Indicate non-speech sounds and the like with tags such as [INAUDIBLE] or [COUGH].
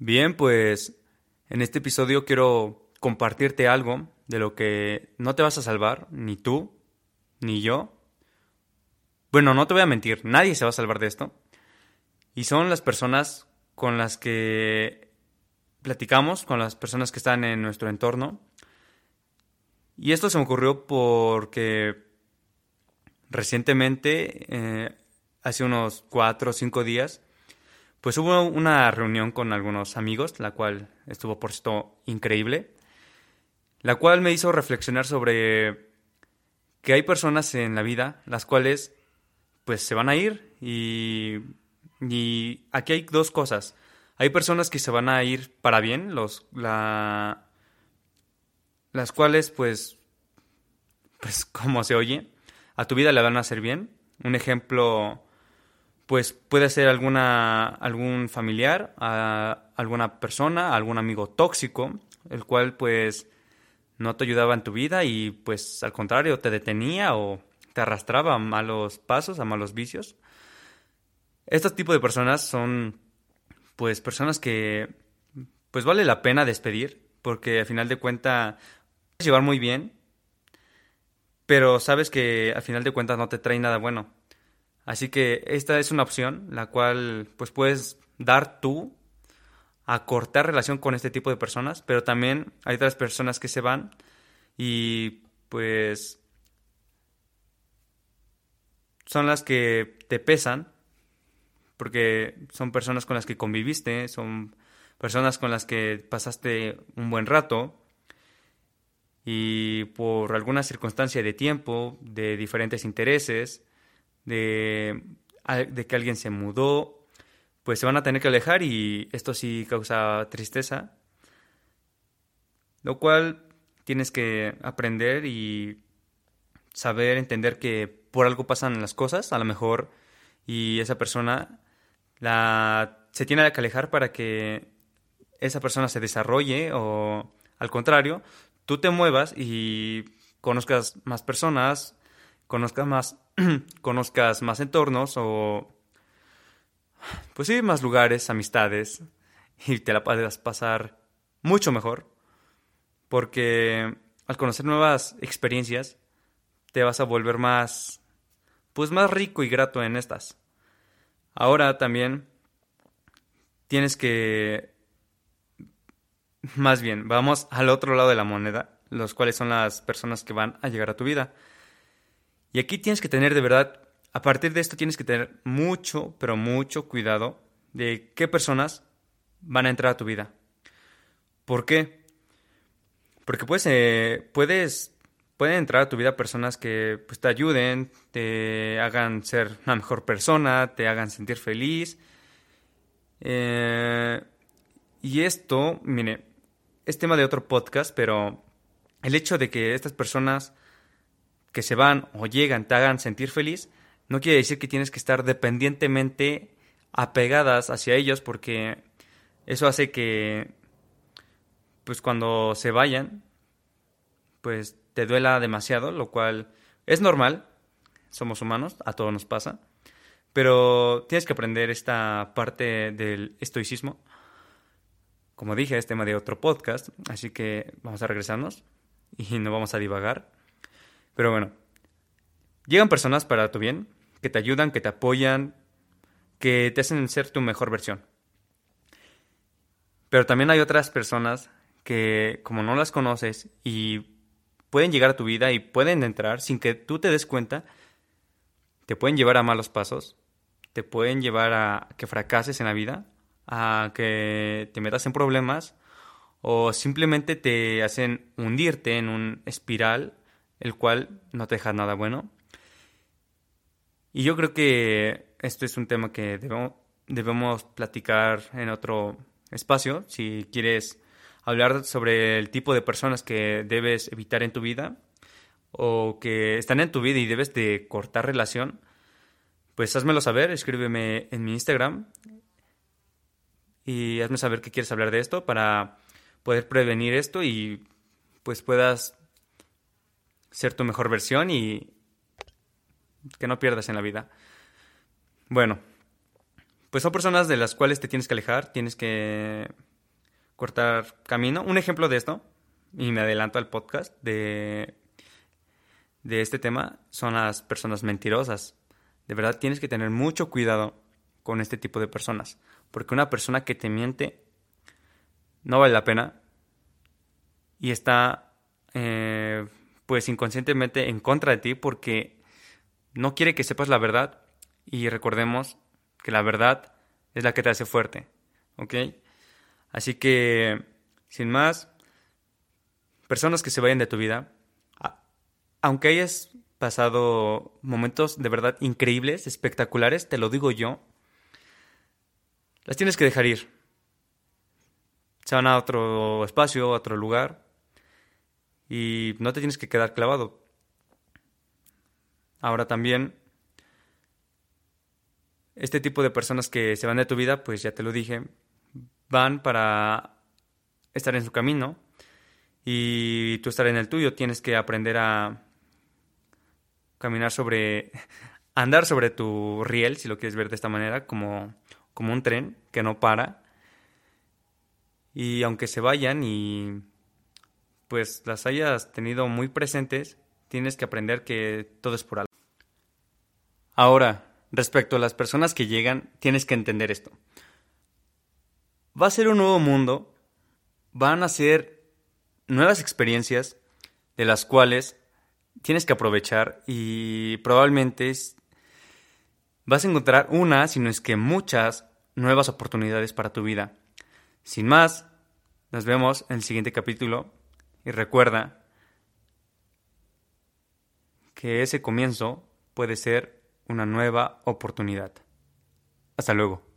Bien, pues en este episodio quiero compartirte algo de lo que no te vas a salvar, ni tú, ni yo. Bueno, no te voy a mentir, nadie se va a salvar de esto. Y son las personas con las que platicamos, con las personas que están en nuestro entorno. Y esto se me ocurrió porque recientemente, eh, hace unos cuatro o cinco días, pues hubo una reunión con algunos amigos, la cual estuvo por cierto increíble, la cual me hizo reflexionar sobre que hay personas en la vida las cuales pues se van a ir y, y aquí hay dos cosas. Hay personas que se van a ir para bien, los, la, las cuales pues, pues como se oye, a tu vida le van a hacer bien. Un ejemplo pues puede ser alguna, algún familiar, alguna persona, algún amigo tóxico, el cual pues no te ayudaba en tu vida y pues al contrario te detenía o te arrastraba a malos pasos, a malos vicios. Estos tipos de personas son pues personas que pues vale la pena despedir porque al final de cuentas puedes llevar muy bien, pero sabes que al final de cuentas no te trae nada bueno. Así que esta es una opción la cual pues puedes dar tú a cortar relación con este tipo de personas, pero también hay otras personas que se van y pues son las que te pesan porque son personas con las que conviviste, son personas con las que pasaste un buen rato y por alguna circunstancia de tiempo, de diferentes intereses, de, que alguien se mudó, pues se van a tener que alejar y esto sí causa tristeza. Lo cual tienes que aprender y saber entender que por algo pasan las cosas, a lo mejor, y esa persona la, se tiene que alejar para que esa persona se desarrolle o al contrario, tú te muevas y conozcas más personas, conozcas más, [CLEARS THROAT] conozcas más entornos o, pues sí, más lugares, amistades, y te la puedas pasar mucho mejor, porque al conocer nuevas experiencias, te vas a volver más, pues más rico y grato en estas. Ahora también tienes que, más bien, vamos al otro lado de la moneda, los cuales son las personas que van a llegar a tu vida. Y aquí tienes que tener de verdad, a partir de esto tienes que tener mucho, pero mucho cuidado de qué personas van a entrar a tu vida. ¿Por qué? Porque pues, puedes, pueden entrar a tu vida personas que pues, te ayuden, te hagan ser una mejor persona, te hagan sentir feliz. Eh, y esto, mire, es tema de otro podcast, pero el hecho de que estas personas que se van o llegan te hagan sentir feliz, no quiere decir que tienes que estar dependientemente apegadas hacia ellos porque eso hace que pues cuando se vayan pues te duela demasiado, lo cual es normal, somos humanos, a todos nos pasa, pero tienes que aprender esta parte del estoicismo. Como dije, es tema de otro podcast, así que vamos a regresarnos y no vamos a divagar. Pero bueno, llegan personas para tu bien, que te ayudan, que te apoyan, que te hacen ser tu mejor versión. Pero también hay otras personas que como no las conoces y pueden llegar a tu vida y pueden entrar sin que tú te des cuenta, te pueden llevar a malos pasos, te pueden llevar a que fracases en la vida, a que te metas en problemas o simplemente te hacen hundirte en un espiral el cual no te deja nada bueno. Y yo creo que esto es un tema que debemos, debemos platicar en otro espacio. Si quieres hablar sobre el tipo de personas que debes evitar en tu vida o que están en tu vida y debes de cortar relación, pues házmelo saber, escríbeme en mi Instagram y hazme saber que quieres hablar de esto para poder prevenir esto y pues puedas ser tu mejor versión y que no pierdas en la vida. Bueno, pues son personas de las cuales te tienes que alejar, tienes que cortar camino. Un ejemplo de esto, y me adelanto al podcast de, de este tema, son las personas mentirosas. De verdad tienes que tener mucho cuidado con este tipo de personas, porque una persona que te miente no vale la pena y está eh, pues inconscientemente en contra de ti porque no quiere que sepas la verdad y recordemos que la verdad es la que te hace fuerte, ¿ok? Así que, sin más, personas que se vayan de tu vida, aunque hayas pasado momentos de verdad increíbles, espectaculares, te lo digo yo, las tienes que dejar ir. Se van a otro espacio, a otro lugar, y no te tienes que quedar clavado. Ahora también, este tipo de personas que se van de tu vida, pues ya te lo dije, van para estar en su camino y tú estar en el tuyo. Tienes que aprender a caminar sobre, [LAUGHS] andar sobre tu riel, si lo quieres ver de esta manera, como, como un tren que no para. Y aunque se vayan y pues las hayas tenido muy presentes, tienes que aprender que todo es por algo. Ahora, respecto a las personas que llegan, tienes que entender esto va a ser un nuevo mundo, van a ser nuevas experiencias de las cuales tienes que aprovechar y probablemente vas a encontrar una, si no es que muchas, nuevas oportunidades para tu vida. Sin más, nos vemos en el siguiente capítulo y recuerda que ese comienzo puede ser una nueva oportunidad. Hasta luego.